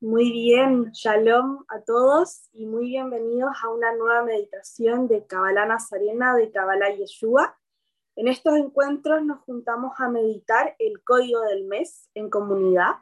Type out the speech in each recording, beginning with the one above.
Muy bien, shalom a todos y muy bienvenidos a una nueva meditación de Kabbalah Nazarena de Kabbalah Yeshua. En estos encuentros nos juntamos a meditar el código del mes en comunidad.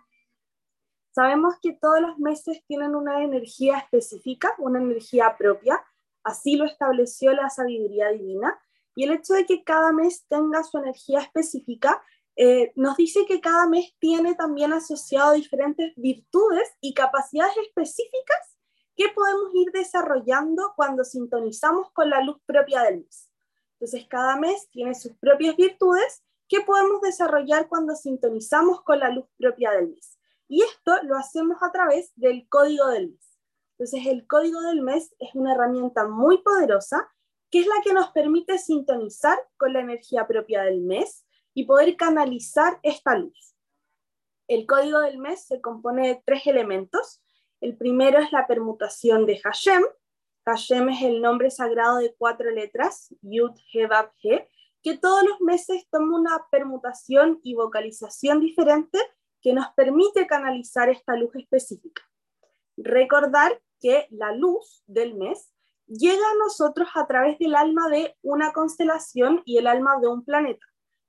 Sabemos que todos los meses tienen una energía específica, una energía propia, así lo estableció la sabiduría divina, y el hecho de que cada mes tenga su energía específica eh, nos dice que cada mes tiene también asociado diferentes virtudes y capacidades específicas que podemos ir desarrollando cuando sintonizamos con la luz propia del mes. Entonces, cada mes tiene sus propias virtudes que podemos desarrollar cuando sintonizamos con la luz propia del mes. Y esto lo hacemos a través del código del mes. Entonces, el código del mes es una herramienta muy poderosa que es la que nos permite sintonizar con la energía propia del mes y poder canalizar esta luz. El código del mes se compone de tres elementos. El primero es la permutación de Hashem. Hashem es el nombre sagrado de cuatro letras, Yud, He, Vav, He, que todos los meses toma una permutación y vocalización diferente que nos permite canalizar esta luz específica. Recordar que la luz del mes llega a nosotros a través del alma de una constelación y el alma de un planeta.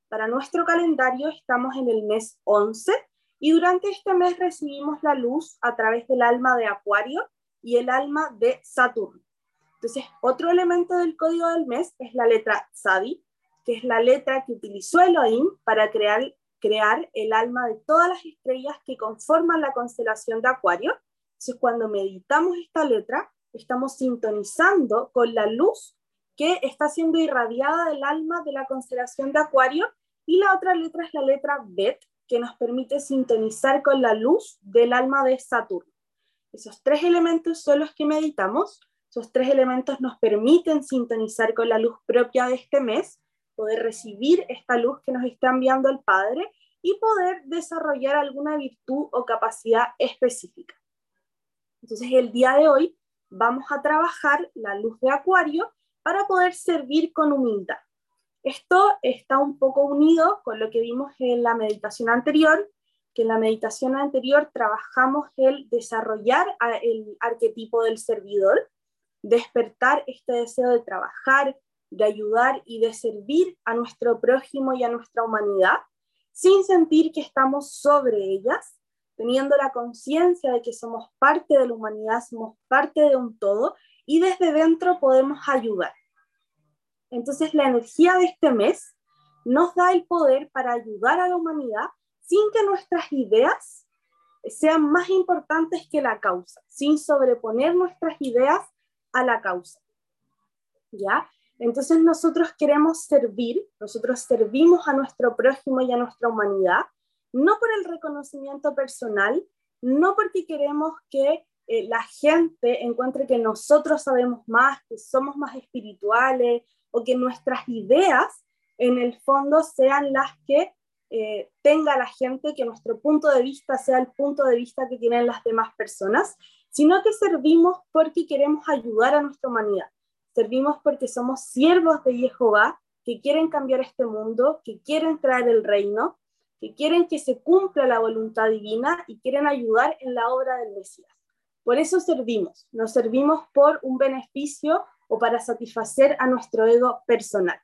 Para nuestro calendario estamos en el mes 11 y durante este mes recibimos la luz a través del alma de Acuario y el alma de Saturno. Entonces, otro elemento del código del mes es la letra Tzadi, que es la letra que utilizó Elohim para crear, crear el alma de todas las estrellas que conforman la constelación de Acuario. Entonces, cuando meditamos esta letra, estamos sintonizando con la luz que está siendo irradiada del alma de la constelación de Acuario, y la otra letra es la letra Bet, que nos permite sintonizar con la luz del alma de Saturno. Esos tres elementos son los que meditamos. Esos tres elementos nos permiten sintonizar con la luz propia de este mes, poder recibir esta luz que nos está enviando el Padre y poder desarrollar alguna virtud o capacidad específica. Entonces, el día de hoy vamos a trabajar la luz de Acuario para poder servir con humildad. Esto está un poco unido con lo que vimos en la meditación anterior, que en la meditación anterior trabajamos el desarrollar el arquetipo del servidor, despertar este deseo de trabajar, de ayudar y de servir a nuestro prójimo y a nuestra humanidad, sin sentir que estamos sobre ellas, teniendo la conciencia de que somos parte de la humanidad, somos parte de un todo y desde dentro podemos ayudar. Entonces la energía de este mes nos da el poder para ayudar a la humanidad sin que nuestras ideas sean más importantes que la causa, sin sobreponer nuestras ideas a la causa. ¿Ya? Entonces nosotros queremos servir, nosotros servimos a nuestro prójimo y a nuestra humanidad, no por el reconocimiento personal, no porque queremos que eh, la gente encuentre que nosotros sabemos más, que somos más espirituales o que nuestras ideas en el fondo sean las que eh, tenga la gente, que nuestro punto de vista sea el punto de vista que tienen las demás personas, sino que servimos porque queremos ayudar a nuestra humanidad. Servimos porque somos siervos de Jehová que quieren cambiar este mundo, que quieren traer el reino, que quieren que se cumpla la voluntad divina y quieren ayudar en la obra del Mesías. Por eso servimos, nos servimos por un beneficio o para satisfacer a nuestro ego personal.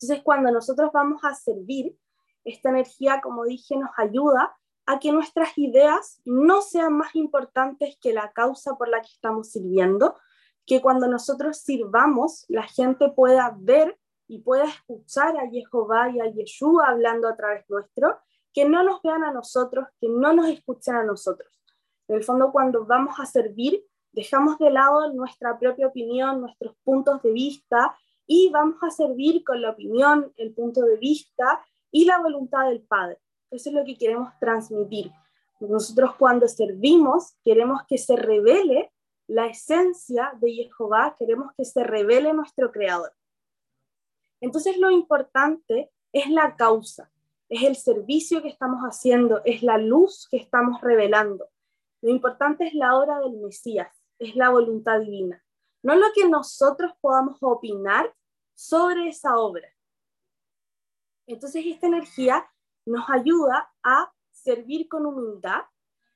Entonces, cuando nosotros vamos a servir, esta energía, como dije, nos ayuda a que nuestras ideas no sean más importantes que la causa por la que estamos sirviendo, que cuando nosotros sirvamos, la gente pueda ver y pueda escuchar a Jehová y a Yeshua hablando a través nuestro, que no nos vean a nosotros, que no nos escuchen a nosotros. En el fondo, cuando vamos a servir, dejamos de lado nuestra propia opinión, nuestros puntos de vista y vamos a servir con la opinión, el punto de vista y la voluntad del Padre. Eso es lo que queremos transmitir. Nosotros cuando servimos queremos que se revele la esencia de Jehová, queremos que se revele nuestro Creador. Entonces lo importante es la causa, es el servicio que estamos haciendo, es la luz que estamos revelando. Lo importante es la obra del Mesías, es la voluntad divina, no lo que nosotros podamos opinar sobre esa obra. Entonces esta energía nos ayuda a servir con humildad,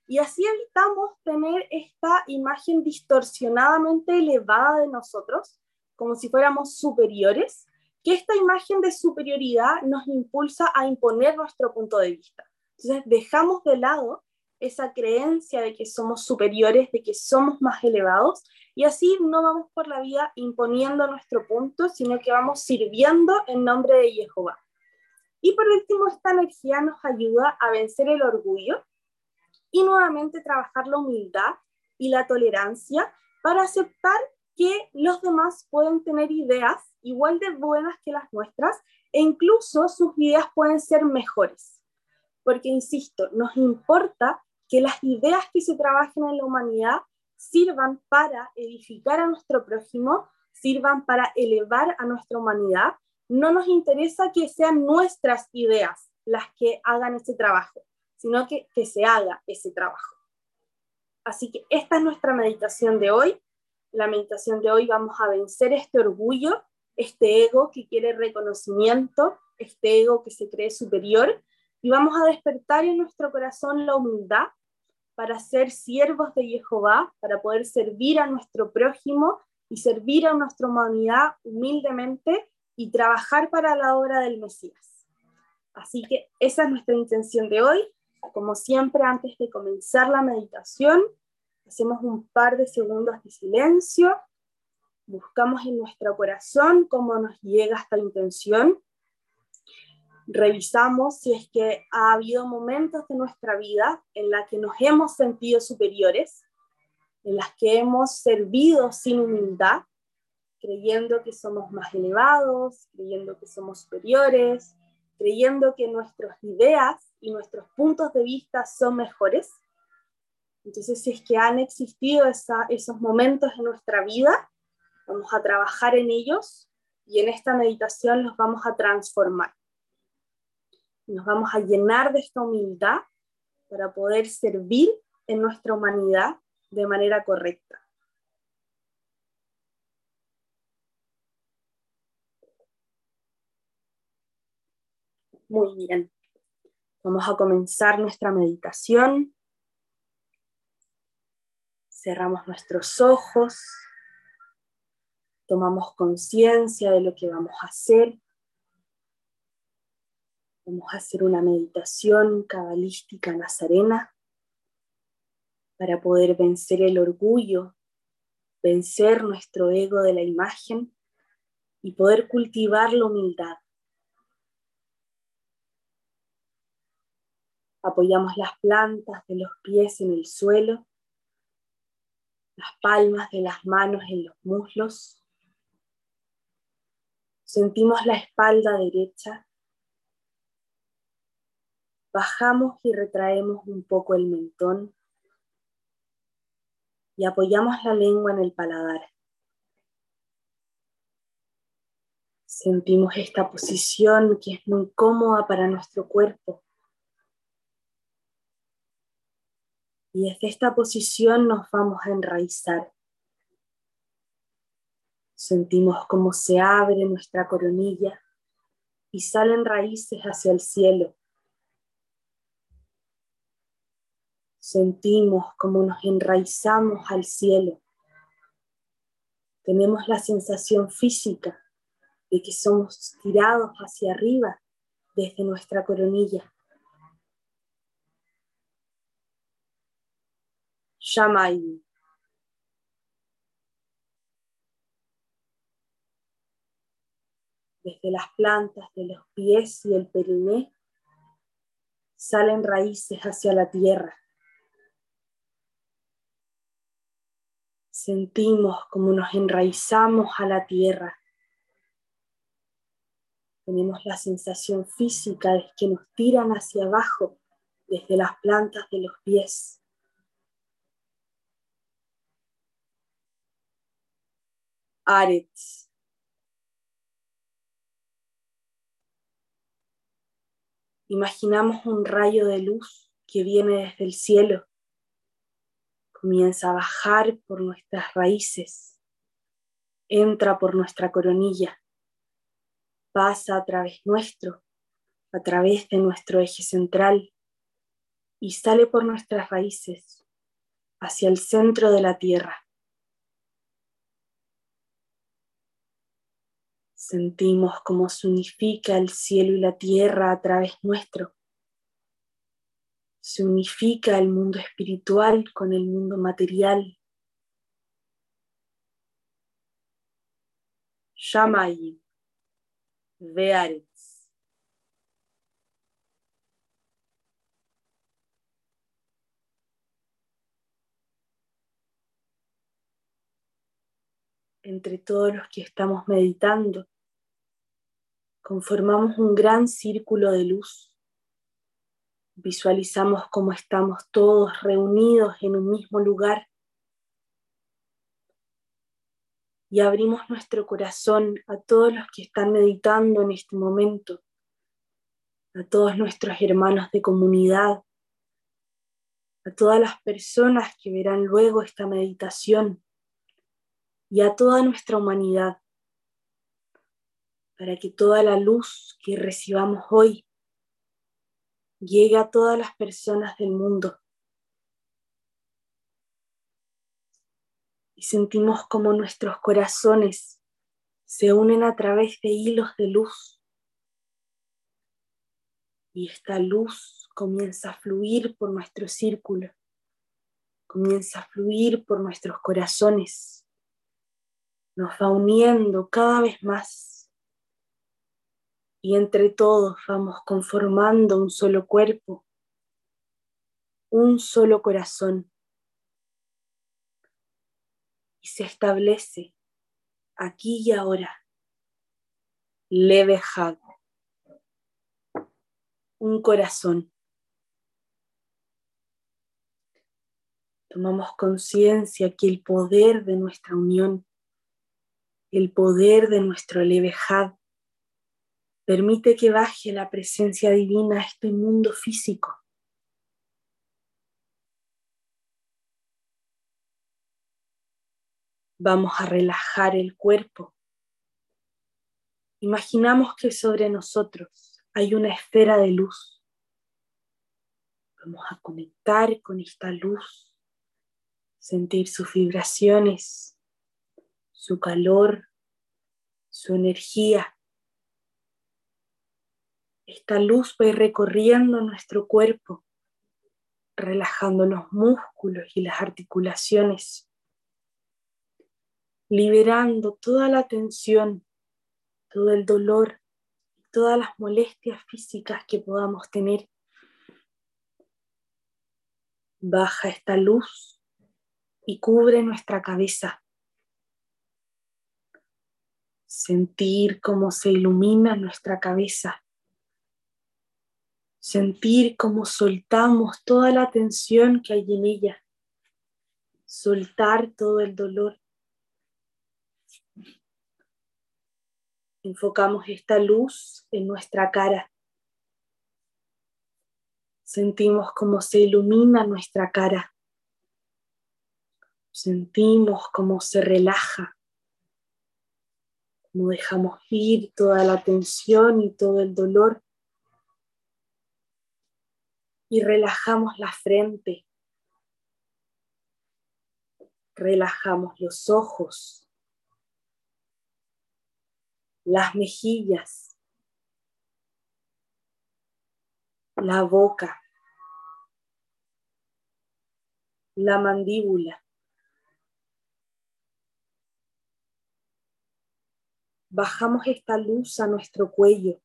Y así evitamos tener esta imagen distorsionadamente elevada de nosotros, como si fuéramos superiores, que esta imagen de superioridad nos impulsa a imponer nuestro punto de vista. Entonces dejamos de lado esa creencia de que somos superiores, de que somos más elevados, y así no vamos por la vida imponiendo nuestro punto, sino que vamos sirviendo en nombre de Jehová. Y por último, esta energía nos ayuda a vencer el orgullo y nuevamente trabajar la humildad y la tolerancia para aceptar que los demás pueden tener ideas igual de buenas que las nuestras e incluso sus ideas pueden ser mejores. Porque, insisto, nos importa que las ideas que se trabajen en la humanidad sirvan para edificar a nuestro prójimo, sirvan para elevar a nuestra humanidad. No nos interesa que sean nuestras ideas las que hagan ese trabajo, sino que, que se haga ese trabajo. Así que esta es nuestra meditación de hoy. La meditación de hoy vamos a vencer este orgullo, este ego que quiere reconocimiento, este ego que se cree superior, y vamos a despertar en nuestro corazón la humildad para ser siervos de Jehová, para poder servir a nuestro prójimo y servir a nuestra humanidad humildemente y trabajar para la obra del Mesías. Así que esa es nuestra intención de hoy. Como siempre, antes de comenzar la meditación, hacemos un par de segundos de silencio, buscamos en nuestro corazón cómo nos llega esta intención revisamos si es que ha habido momentos de nuestra vida en la que nos hemos sentido superiores, en las que hemos servido sin humildad, creyendo que somos más elevados, creyendo que somos superiores, creyendo que nuestras ideas y nuestros puntos de vista son mejores. Entonces, si es que han existido esos momentos en nuestra vida, vamos a trabajar en ellos y en esta meditación los vamos a transformar nos vamos a llenar de esta humildad para poder servir en nuestra humanidad de manera correcta. Muy bien. Vamos a comenzar nuestra meditación. Cerramos nuestros ojos. Tomamos conciencia de lo que vamos a hacer. Vamos a hacer una meditación cabalística nazarena para poder vencer el orgullo, vencer nuestro ego de la imagen y poder cultivar la humildad. Apoyamos las plantas de los pies en el suelo, las palmas de las manos en los muslos. Sentimos la espalda derecha Bajamos y retraemos un poco el mentón y apoyamos la lengua en el paladar. Sentimos esta posición que es muy cómoda para nuestro cuerpo. Y desde esta posición nos vamos a enraizar. Sentimos cómo se abre nuestra coronilla y salen raíces hacia el cielo. Sentimos como nos enraizamos al cielo. Tenemos la sensación física de que somos tirados hacia arriba desde nuestra coronilla. Shamay. Desde las plantas de los pies y el periné salen raíces hacia la tierra. Sentimos como nos enraizamos a la tierra. Tenemos la sensación física de que nos tiran hacia abajo desde las plantas de los pies. Arets. Imaginamos un rayo de luz que viene desde el cielo comienza a bajar por nuestras raíces, entra por nuestra coronilla, pasa a través nuestro, a través de nuestro eje central y sale por nuestras raíces hacia el centro de la tierra. Sentimos cómo se unifica el cielo y la tierra a través nuestro. Se unifica el mundo espiritual con el mundo material. Shamayim, Vearetz. entre todos los que estamos meditando, conformamos un gran círculo de luz. Visualizamos cómo estamos todos reunidos en un mismo lugar. Y abrimos nuestro corazón a todos los que están meditando en este momento, a todos nuestros hermanos de comunidad, a todas las personas que verán luego esta meditación y a toda nuestra humanidad, para que toda la luz que recibamos hoy llegue a todas las personas del mundo. Y sentimos como nuestros corazones se unen a través de hilos de luz. Y esta luz comienza a fluir por nuestro círculo, comienza a fluir por nuestros corazones nos va uniendo cada vez más y entre todos vamos conformando un solo cuerpo, un solo corazón y se establece aquí y ahora levejado, un corazón. Tomamos conciencia que el poder de nuestra unión el poder de nuestro levejad permite que baje la presencia divina a este mundo físico. Vamos a relajar el cuerpo. Imaginamos que sobre nosotros hay una esfera de luz. Vamos a conectar con esta luz, sentir sus vibraciones su calor, su energía. Esta luz va recorriendo nuestro cuerpo, relajando los músculos y las articulaciones, liberando toda la tensión, todo el dolor, todas las molestias físicas que podamos tener. Baja esta luz y cubre nuestra cabeza sentir cómo se ilumina nuestra cabeza, sentir cómo soltamos toda la tensión que hay en ella, soltar todo el dolor. Enfocamos esta luz en nuestra cara. Sentimos cómo se ilumina nuestra cara. Sentimos cómo se relaja no dejamos ir toda la tensión y todo el dolor. Y relajamos la frente. Relajamos los ojos, las mejillas, la boca, la mandíbula. bajamos esta luz a nuestro cuello.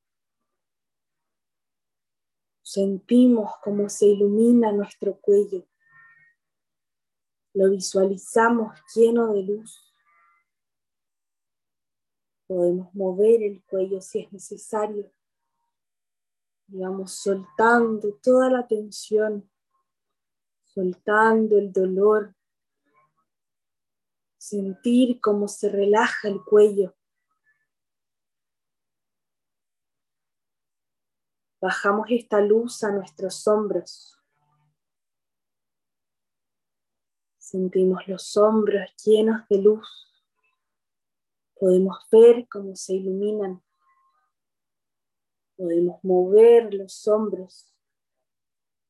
Sentimos cómo se ilumina nuestro cuello. Lo visualizamos lleno de luz. Podemos mover el cuello si es necesario. Y vamos soltando toda la tensión, soltando el dolor. Sentir cómo se relaja el cuello. Bajamos esta luz a nuestros hombros. Sentimos los hombros llenos de luz. Podemos ver cómo se iluminan. Podemos mover los hombros,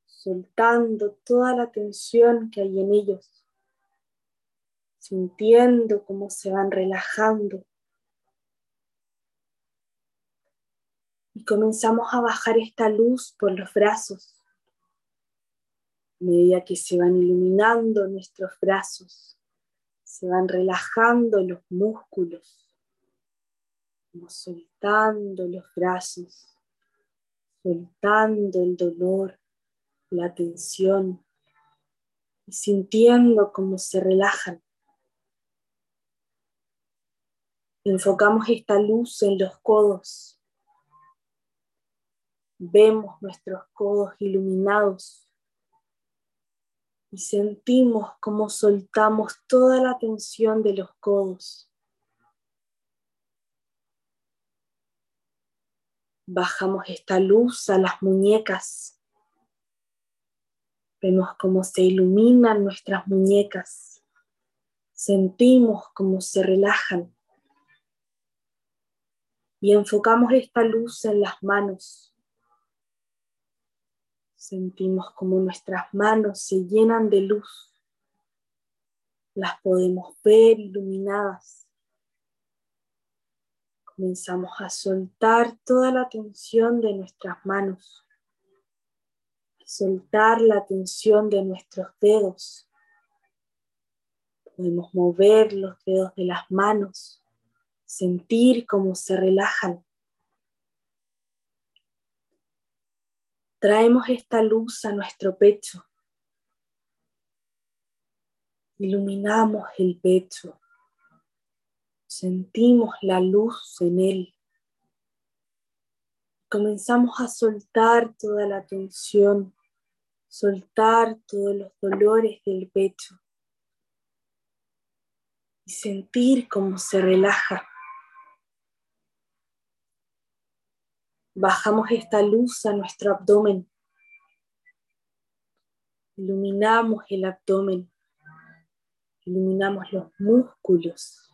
soltando toda la tensión que hay en ellos, sintiendo cómo se van relajando. Y comenzamos a bajar esta luz por los brazos, a medida que se van iluminando nuestros brazos, se van relajando los músculos, como soltando los brazos, soltando el dolor, la tensión y sintiendo cómo se relajan. Enfocamos esta luz en los codos. Vemos nuestros codos iluminados y sentimos cómo soltamos toda la tensión de los codos. Bajamos esta luz a las muñecas Vemos cómo se iluminan nuestras muñecas. Sentimos cómo se relajan. Y enfocamos esta luz en las manos. Sentimos como nuestras manos se llenan de luz. Las podemos ver iluminadas. Comenzamos a soltar toda la tensión de nuestras manos soltar la tensión de nuestros dedos. Podemos mover los dedos de las manos, sentir cómo se relajan. Traemos esta luz a nuestro pecho. Iluminamos el pecho. Sentimos la luz en él. Comenzamos a soltar toda la tensión soltar todos los dolores del pecho y sentir cómo se relaja. Bajamos esta luz a nuestro abdomen. Iluminamos el abdomen. Iluminamos los músculos.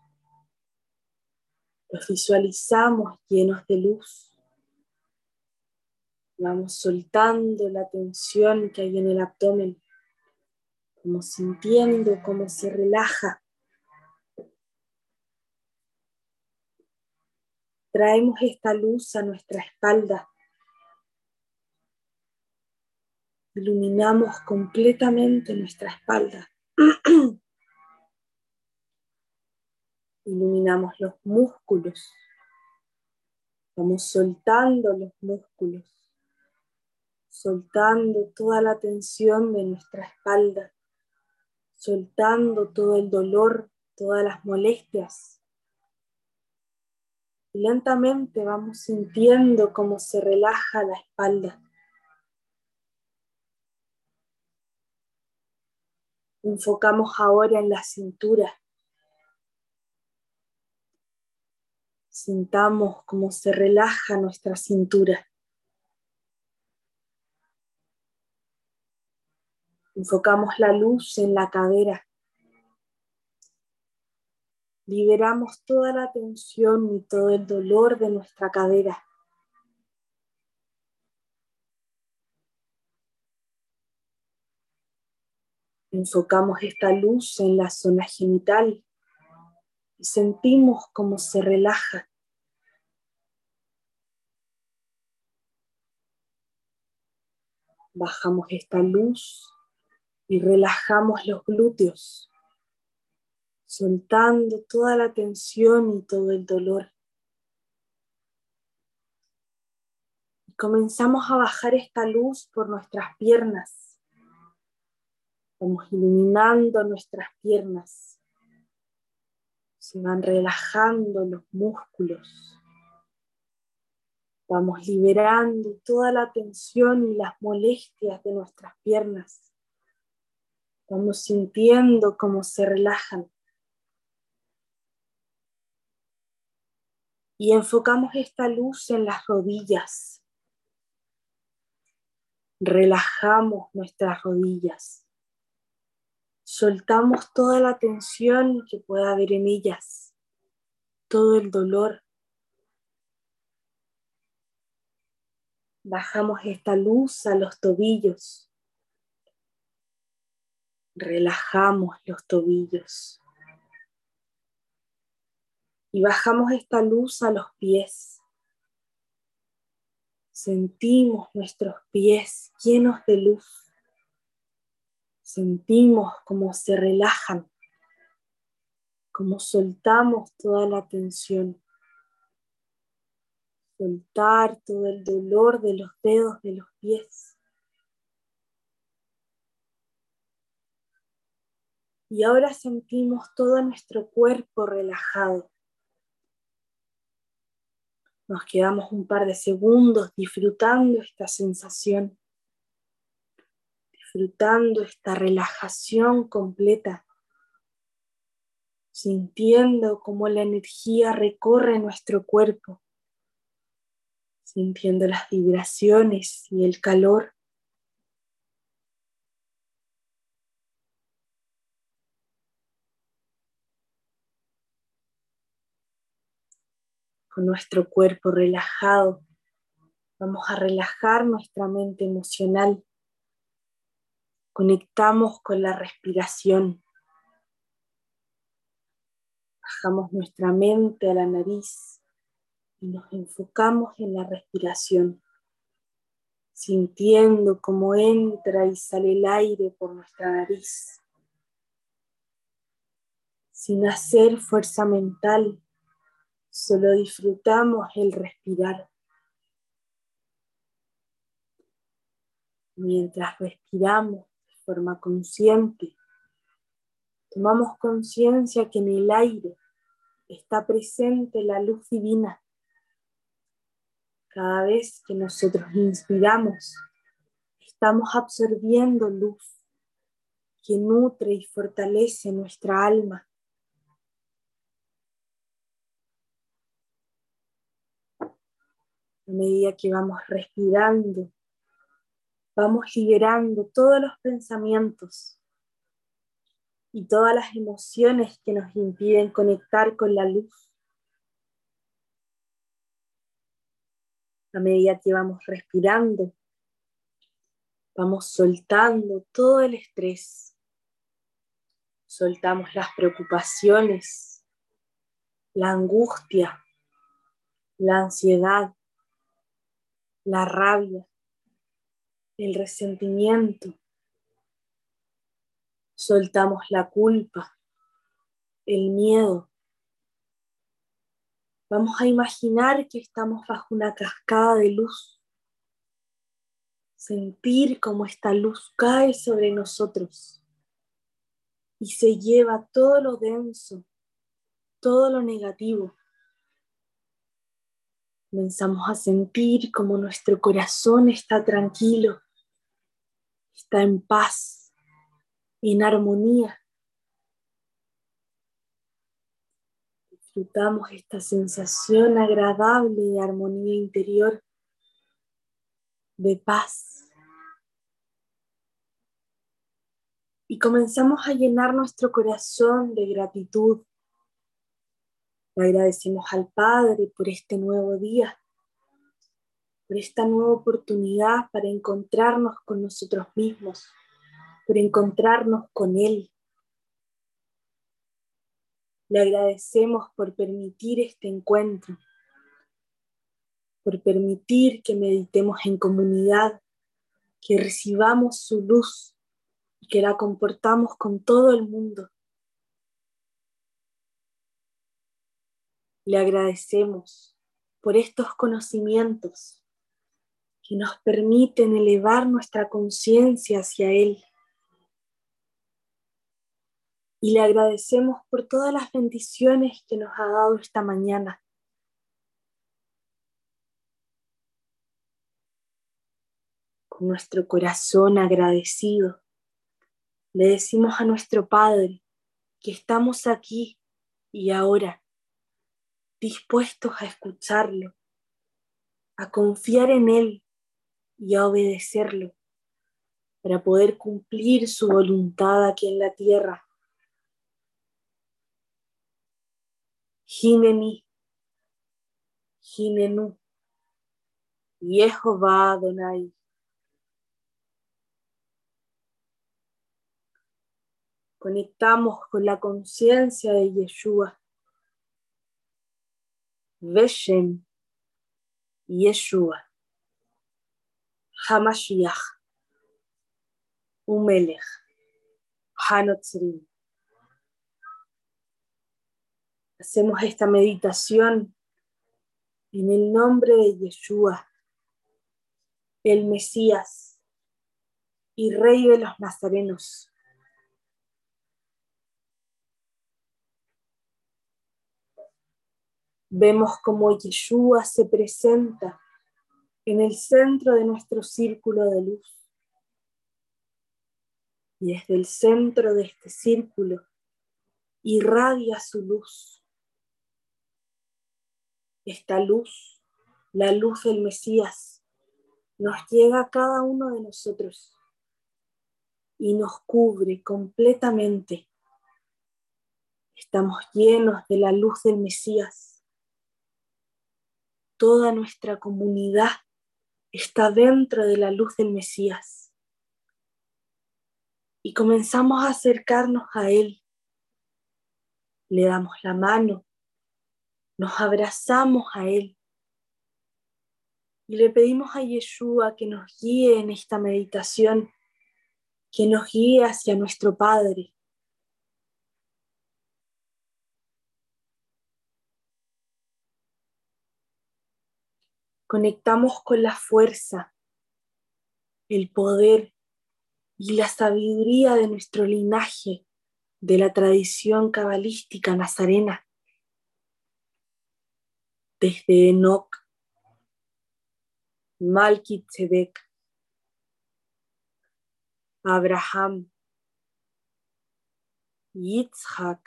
Los visualizamos llenos de luz. Vamos soltando la tensión que hay en el abdomen, como sintiendo cómo se relaja. Traemos esta luz a nuestra espalda. Iluminamos completamente nuestra espalda. Iluminamos los músculos. Vamos soltando los músculos soltando toda la tensión de nuestra espalda, soltando todo el dolor, todas las molestias. Lentamente vamos sintiendo cómo se relaja la espalda. Enfocamos ahora en la cintura. Sintamos cómo se relaja nuestra cintura. Enfocamos la luz en la cadera. Liberamos toda la tensión y todo el dolor de nuestra cadera. Enfocamos esta luz en la zona genital y sentimos cómo se relaja. Bajamos esta luz y relajamos los glúteos, soltando toda la tensión y todo el dolor. Y comenzamos a bajar esta luz por nuestras piernas. Vamos iluminando nuestras piernas. Se van relajando los músculos. Vamos liberando toda la tensión y las molestias de nuestras piernas. Vamos sintiendo cómo se relajan. Y enfocamos esta luz en las rodillas. Relajamos nuestras rodillas. Soltamos toda la tensión que pueda haber en ellas, todo el dolor. Bajamos esta luz a los tobillos relajamos los tobillos y bajamos esta luz a los pies. Sentimos nuestros pies llenos de luz. Sentimos cómo se relajan, cómo soltamos toda la tensión. Soltar todo el dolor de los dedos de los pies. Y ahora sentimos todo nuestro cuerpo relajado. Nos quedamos un par de segundos disfrutando esta sensación, disfrutando esta relajación completa, sintiendo cómo la energía recorre nuestro cuerpo, sintiendo las vibraciones y el calor con nuestro cuerpo relajado. Vamos a relajar nuestra mente emocional. Conectamos con la respiración. Bajamos nuestra mente a la nariz y nos enfocamos en la respiración, sintiendo cómo entra y sale el aire por nuestra nariz, sin hacer fuerza mental, Solo disfrutamos el respirar. Mientras respiramos de forma consciente, tomamos conciencia que en el aire está presente la luz divina. Cada vez que nosotros inspiramos, estamos absorbiendo luz que nutre y fortalece nuestra alma. A medida que vamos respirando, vamos liberando todos los pensamientos y todas las emociones que nos impiden conectar con la luz. A medida que vamos respirando, vamos soltando todo el estrés, soltamos las preocupaciones, la angustia, la ansiedad, la rabia, el resentimiento. Soltamos la culpa, el miedo. Vamos a imaginar que estamos bajo una cascada de luz. Sentir cómo esta luz cae sobre nosotros y se lleva todo lo denso, todo lo negativo Comenzamos a sentir como nuestro corazón está tranquilo, está en paz, en armonía. Disfrutamos esta sensación agradable de armonía interior, de paz. Y comenzamos a llenar nuestro corazón de gratitud agradecemos al Padre por este nuevo día, por esta nueva oportunidad para encontrarnos con nosotros mismos, por encontrarnos con Él. Le agradecemos por permitir este encuentro, por permitir que meditemos en comunidad, que recibamos su luz y que la comportamos con todo el mundo. Le agradecemos por estos conocimientos que nos permiten elevar nuestra conciencia hacia Él. Y le agradecemos por todas las bendiciones que nos ha dado esta mañana. Con nuestro corazón agradecido, le decimos a nuestro Padre que estamos aquí y ahora dispuestos a escucharlo, a confiar en Él y a obedecerlo para poder cumplir su voluntad aquí en la tierra. Hineni, Hinenu, Jehová Adonai. Conectamos con la conciencia de Yeshua. Veshem Yeshua. Hamashiach. Umelech. Hanotzrim. Hacemos esta meditación en el nombre de Yeshua, el Mesías y Rey de los Nazarenos. Vemos cómo Yeshua se presenta en el centro de nuestro círculo de luz. Y desde el centro de este círculo irradia su luz. Esta luz, la luz del Mesías, nos llega a cada uno de nosotros y nos cubre completamente. Estamos llenos de la luz del Mesías toda nuestra comunidad está dentro de la luz del Mesías. Y comenzamos a acercarnos a Él. Le damos la mano, nos abrazamos a Él y le pedimos a Yeshua que nos guíe en esta meditación, que nos guíe hacia nuestro Padre. Conectamos con la fuerza, el poder y la sabiduría de nuestro linaje, de la tradición cabalística nazarena. Desde Enoch, Malkitzedek, Abraham, Yitzhak,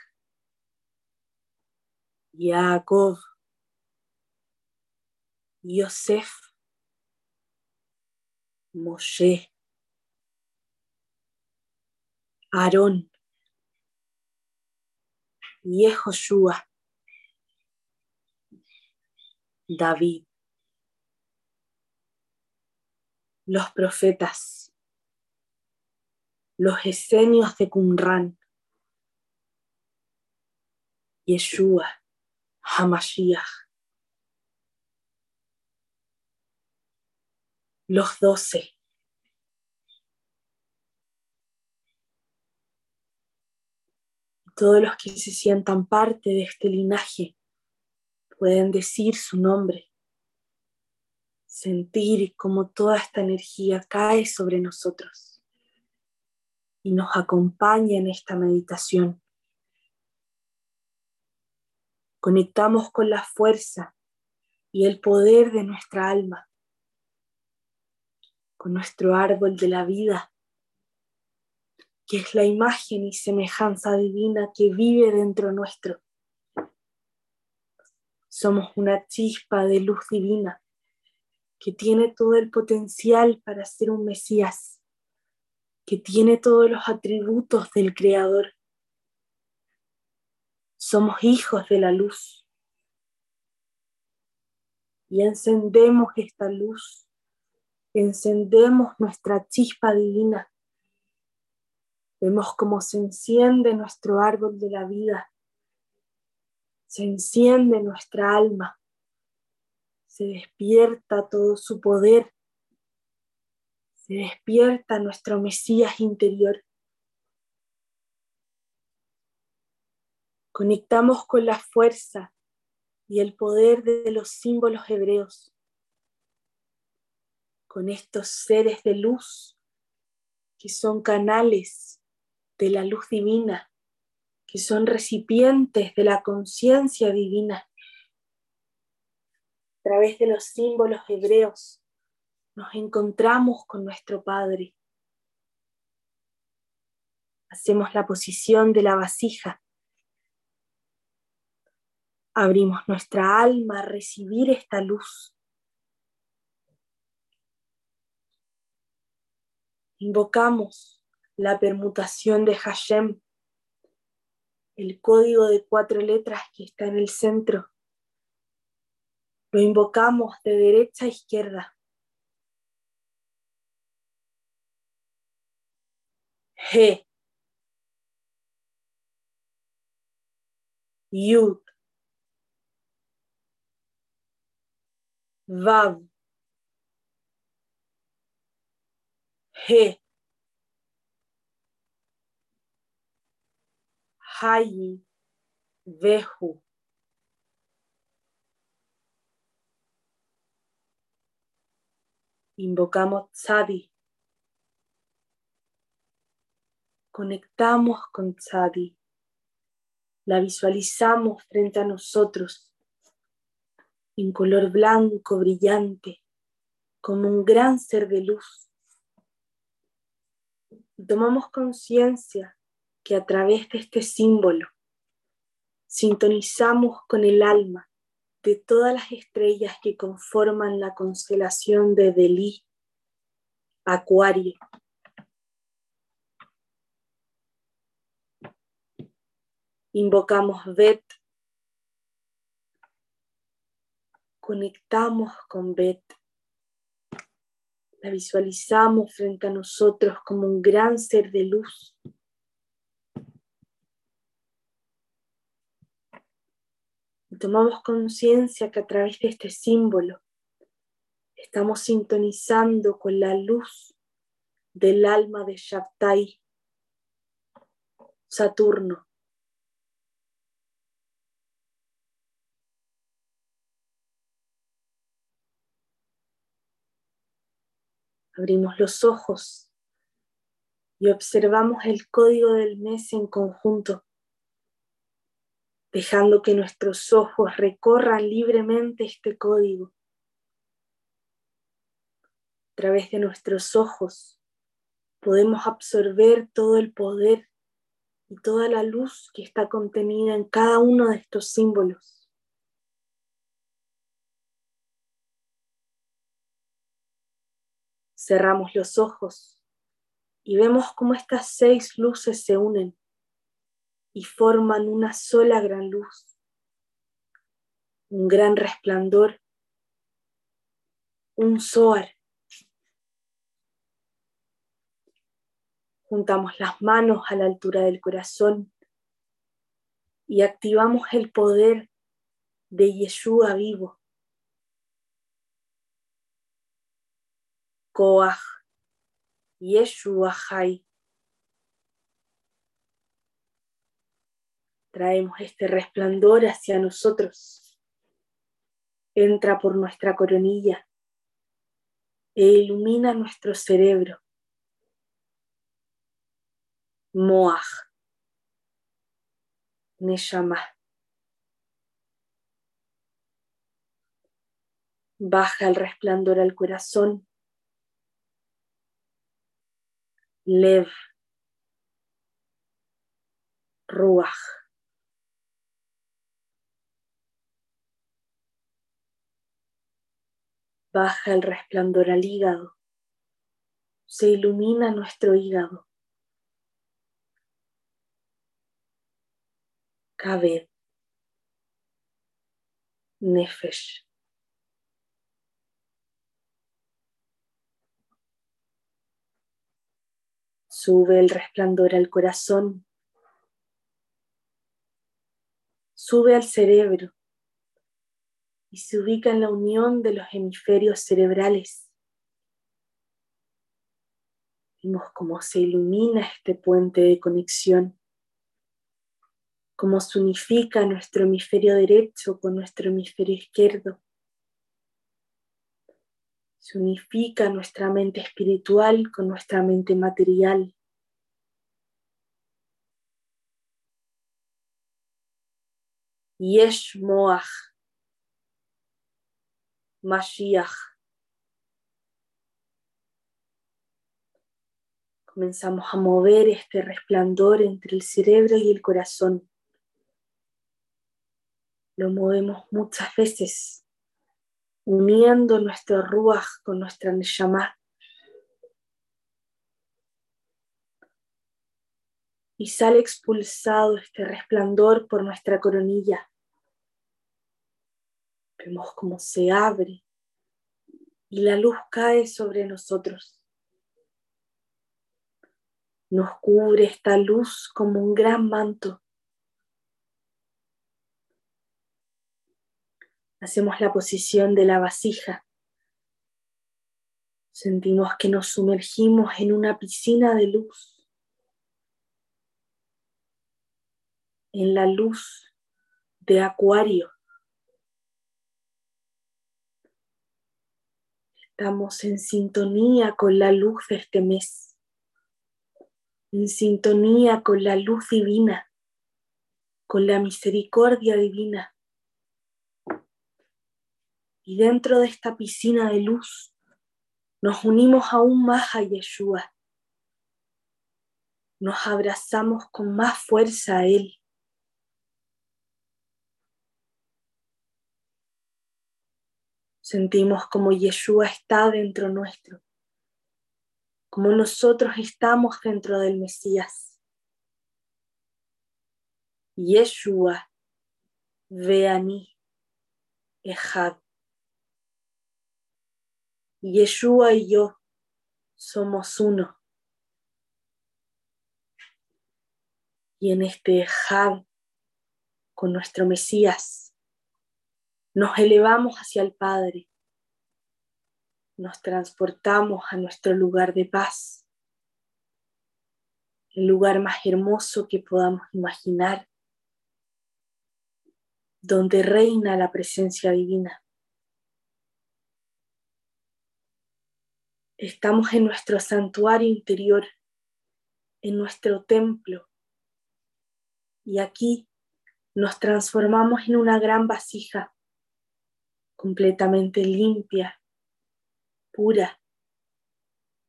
Jacob, Yosef, Moshe, Aarón, Yehoshua, David, los profetas, los esenios de Qumran, Yeshua, Hamashiach, los doce. Todos los que se sientan parte de este linaje pueden decir su nombre, sentir como toda esta energía cae sobre nosotros y nos acompaña en esta meditación. Conectamos con la fuerza y el poder de nuestra alma con nuestro árbol de la vida, que es la imagen y semejanza divina que vive dentro nuestro. Somos una chispa de luz divina que tiene todo el potencial para ser un Mesías, que tiene todos los atributos del Creador. Somos hijos de la luz y encendemos esta luz encendemos nuestra chispa divina. Vemos cómo se enciende nuestro árbol de la vida, se enciende nuestra alma, se despierta todo su poder, se despierta nuestro Mesías interior. Conectamos con la fuerza y el poder de los símbolos hebreos con estos seres de luz que son canales de la luz divina, que son recipientes de la conciencia divina. A través de los símbolos hebreos nos encontramos con nuestro Padre. Hacemos la posición de la vasija. Abrimos nuestra alma a recibir esta luz Invocamos la permutación de Hashem, el código de cuatro letras que está en el centro. Lo invocamos de derecha a izquierda. G, Yud, Vav, He, Hayi, Vehu. Invocamos Tzadi. Conectamos con Tzadi. La visualizamos frente a nosotros en color blanco brillante, como un gran ser de luz. Tomamos conciencia que a través de este símbolo sintonizamos con el alma de todas las estrellas que conforman la constelación de Delí, Acuario. Invocamos Bet, conectamos con Bet, la visualizamos frente a nosotros como un gran ser de luz tomamos conciencia que a través de este símbolo estamos sintonizando con la luz del alma de Shabtai, Saturno. Abrimos los ojos y observamos el código del mes en conjunto dejando que nuestros ojos recorran libremente este código. A través de nuestros ojos podemos absorber todo el poder y toda la luz que está contenida en cada uno de estos símbolos. Cerramos los ojos y vemos cómo estas seis luces se unen y forman una sola gran luz, un gran resplandor, un soar. Juntamos las manos a la altura del corazón y activamos el poder de Yeshua vivo. Koach, Yeshua Hai. Traemos este resplandor hacia nosotros. Entra por nuestra coronilla e ilumina nuestro cerebro. Moaj. Neshama. Baja el resplandor al corazón. Lev. Ruach. baja el resplandor al hígado, se ilumina nuestro hígado. Kabed, Nefesh. Sube el resplandor al corazón. Sube al cerebro y se ubica en la unión de los hemisferios cerebrales. Vemos cómo se ilumina este puente de conexión, cómo se unifica nuestro hemisferio derecho con nuestro hemisferio izquierdo. Se unifica nuestra mente espiritual con nuestra mente material. Yesh Moach Mashiach. Comenzamos a mover este resplandor entre el cerebro y el corazón. Lo movemos muchas veces, uniendo nuestro ruach con nuestra neshama. Y sale expulsado este resplandor por nuestra coronilla. Vemos cómo se abre y la luz cae sobre nosotros. Nos cubre esta luz como un gran manto. Hacemos la posición de la vasija. Sentimos que nos sumergimos en una piscina de luz. En la luz de acuario. Estamos en sintonía con la luz de este mes. En sintonía con la luz divina. Con la misericordia divina y dentro de esta piscina de luz nos unimos aún más a Yeshua. Nos abrazamos con más fuerza a Él. Sentimos como Yeshua está dentro nuestro, como nosotros estamos dentro del Mesías. Yeshua, Veani, Ejad. Yeshua y yo somos uno. Y en este Had con nuestro Mesías nos elevamos hacia el Padre, nos transportamos a nuestro lugar de paz, el lugar más hermoso que podamos imaginar, donde reina la presencia divina. Estamos en nuestro santuario interior, en nuestro templo. Y aquí nos transformamos en una gran vasija, completamente limpia, pura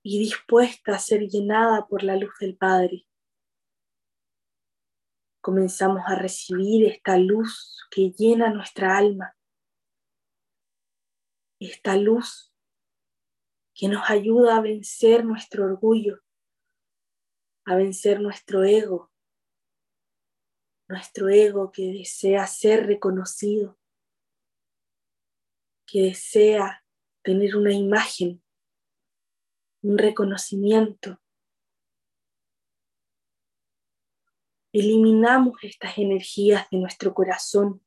y dispuesta a ser llenada por la luz del Padre. Comenzamos a recibir esta luz que llena nuestra alma, esta luz que nos ayuda a vencer nuestro orgullo, a vencer nuestro ego, nuestro ego que desea ser reconocido, que desea tener una imagen, un reconocimiento. Eliminamos estas energías de nuestro corazón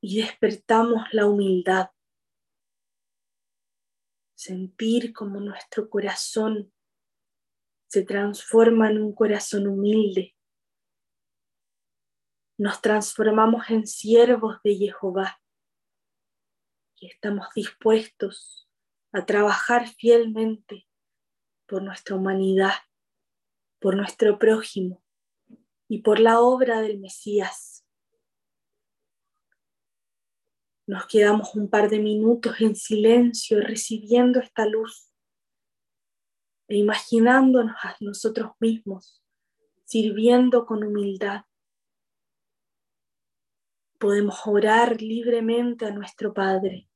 y despertamos la humildad sentir como nuestro corazón se transforma en un corazón humilde. Nos transformamos en siervos de Jehová y estamos dispuestos a trabajar fielmente por nuestra humanidad, por nuestro prójimo y por la obra del Mesías Nos quedamos un par de minutos en silencio recibiendo esta luz e imaginándonos a nosotros mismos sirviendo con humildad. Podemos orar libremente a nuestro Padre.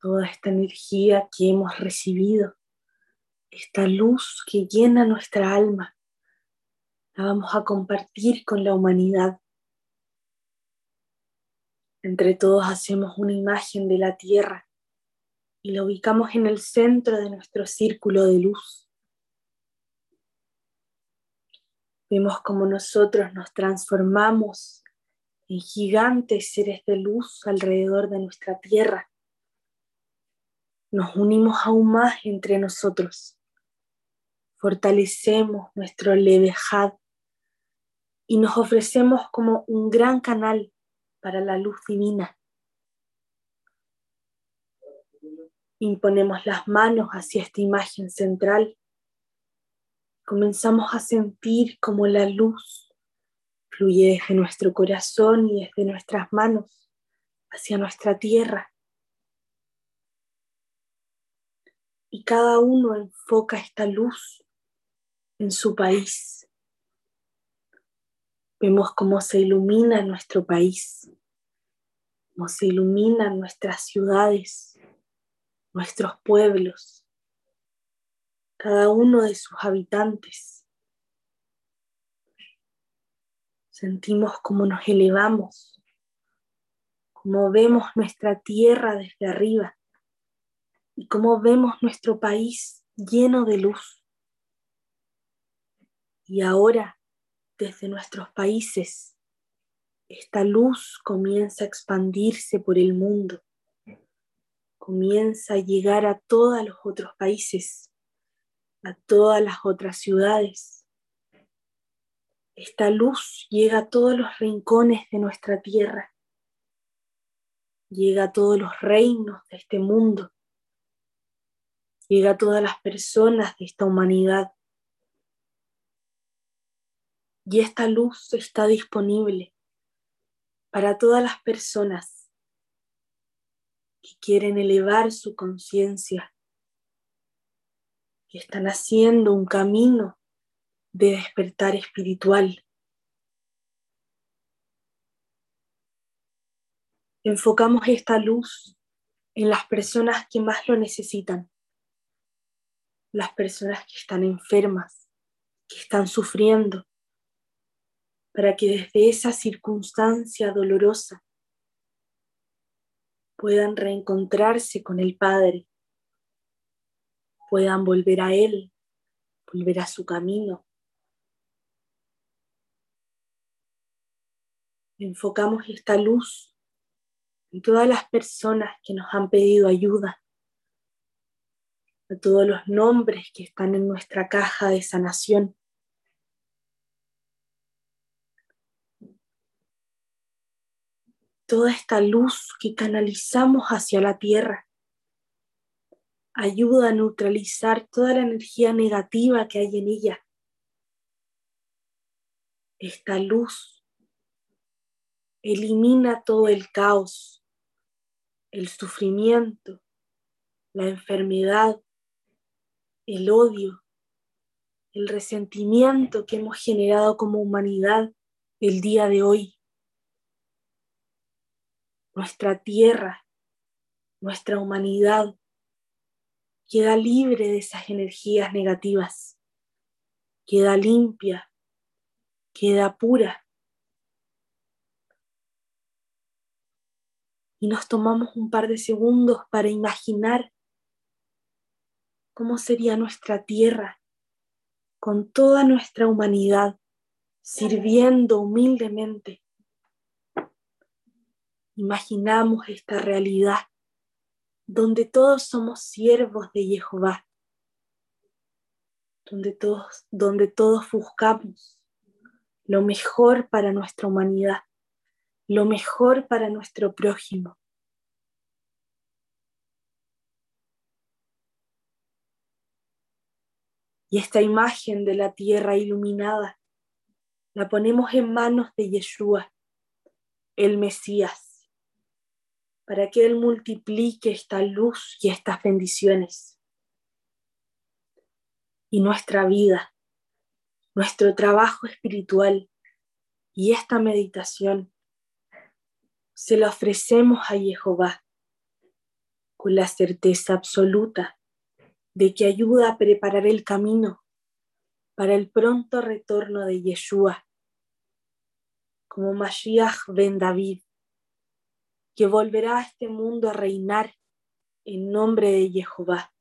Toda esta energía que hemos recibido, esta luz que llena nuestra alma, la vamos a compartir con la humanidad. Entre todos hacemos una imagen de la tierra y la ubicamos en el centro de nuestro círculo de luz. Vemos como nosotros nos transformamos en gigantes seres de luz alrededor de nuestra tierra. Nos unimos aún más entre nosotros. Fortalecemos nuestro levejad y nos ofrecemos como un gran canal para la luz divina. Imponemos las manos hacia esta imagen central. Comenzamos a sentir como la luz fluye desde nuestro corazón y desde nuestras manos hacia nuestra tierra. Y cada uno enfoca esta luz en su país. Vemos cómo se ilumina nuestro país, cómo se iluminan nuestras ciudades, nuestros pueblos, cada uno de sus habitantes. Sentimos cómo nos elevamos, cómo vemos nuestra tierra desde arriba y cómo vemos nuestro país lleno de luz. Y ahora, desde nuestros países, esta luz comienza a expandirse por el mundo, comienza a llegar a todos los otros países, a todas las otras ciudades, esta luz llega a todos los rincones de nuestra tierra, llega a todos los reinos de este mundo, llega a todas las personas de esta humanidad. Y esta luz está disponible para todas las personas que quieren elevar su conciencia, que están haciendo un camino de despertar espiritual. Enfocamos esta luz en las personas que más lo necesitan, las personas que están enfermas, que están sufriendo, para que desde esa circunstancia dolorosa puedan reencontrarse con el Padre, puedan volver a Él, volver a su camino, enfocamos esta luz en todas las personas que nos han pedido ayuda, a todos los nombres que están en nuestra caja de sanación. Toda esta luz que canalizamos hacia la tierra ayuda a neutralizar toda la energía negativa que hay en ella. Esta luz elimina todo el caos, el sufrimiento, la enfermedad, el odio, el resentimiento que hemos generado como humanidad el día de hoy. Nuestra tierra, nuestra humanidad queda libre de esas energías negativas, queda limpia, queda pura. y nos tomamos un par de segundos para imaginar cómo sería nuestra tierra con toda nuestra humanidad sirviendo humildemente. Imaginamos esta realidad donde todos somos siervos de Jehová, donde todos, donde todos buscamos lo mejor para nuestra humanidad lo mejor para nuestro prójimo. Y esta imagen de la tierra iluminada la ponemos en manos de Yeshua, el Mesías, para que Él multiplique esta luz y estas bendiciones. Y nuestra vida, nuestro trabajo espiritual y esta meditación se lo ofrecemos a Jehová con la certeza absoluta de que ayuda a preparar el camino para el pronto retorno de Yeshua, como Mashiach ben David, que volverá a este mundo a reinar en nombre de Jehová.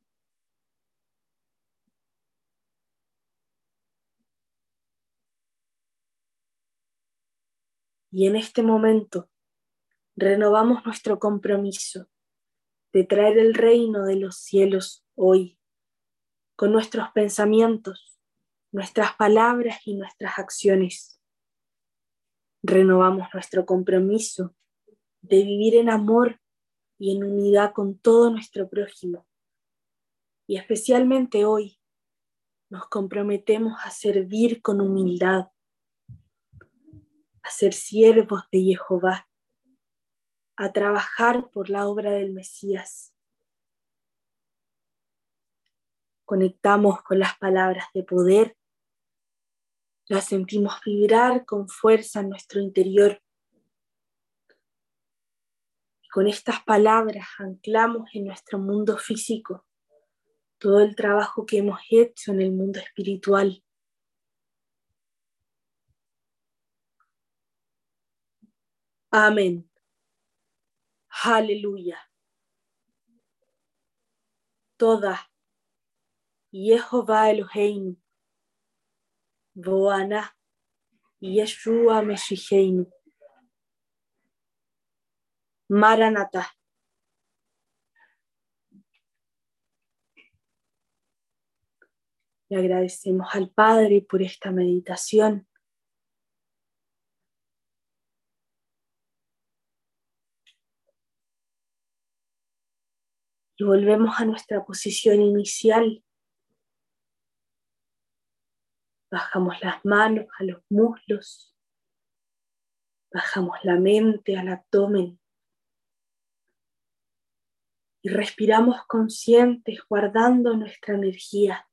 Y en este momento renovamos nuestro compromiso de traer el reino de los cielos hoy, con nuestros pensamientos, nuestras palabras y nuestras acciones. Renovamos nuestro compromiso de vivir en amor y en unidad con todo nuestro prójimo. Y especialmente hoy nos comprometemos a servir con humildad, a ser siervos de Jehová, a trabajar por la obra del Mesías. Conectamos con las palabras de poder, las sentimos vibrar con fuerza en nuestro interior. Y con estas palabras anclamos en nuestro mundo físico todo el trabajo que hemos hecho en el mundo espiritual. Amén. Aleluya. Toda Jehová Eloheinu, Boana, Yeshua Meshiheinu, Maranatha. Le agradecemos al Padre por esta meditación. y volvemos a nuestra posición inicial. Bajamos las manos a los muslos, bajamos la mente al abdomen. Y respiramos conscientes guardando nuestra energía.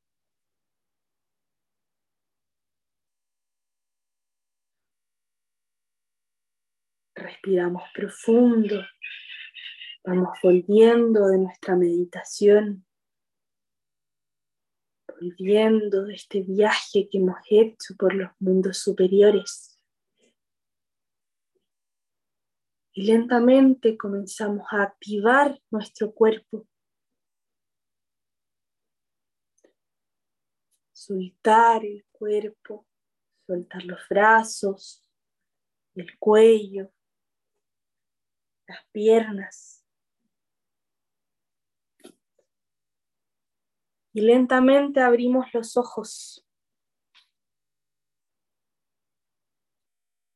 Respiramos profundo. Vamos volviendo de nuestra meditación, volviendo de este viaje que hemos hecho por los mundos superiores. Y lentamente comenzamos a activar nuestro cuerpo. Soltar el cuerpo, soltar los brazos, el cuello, las piernas. Y lentamente abrimos los ojos.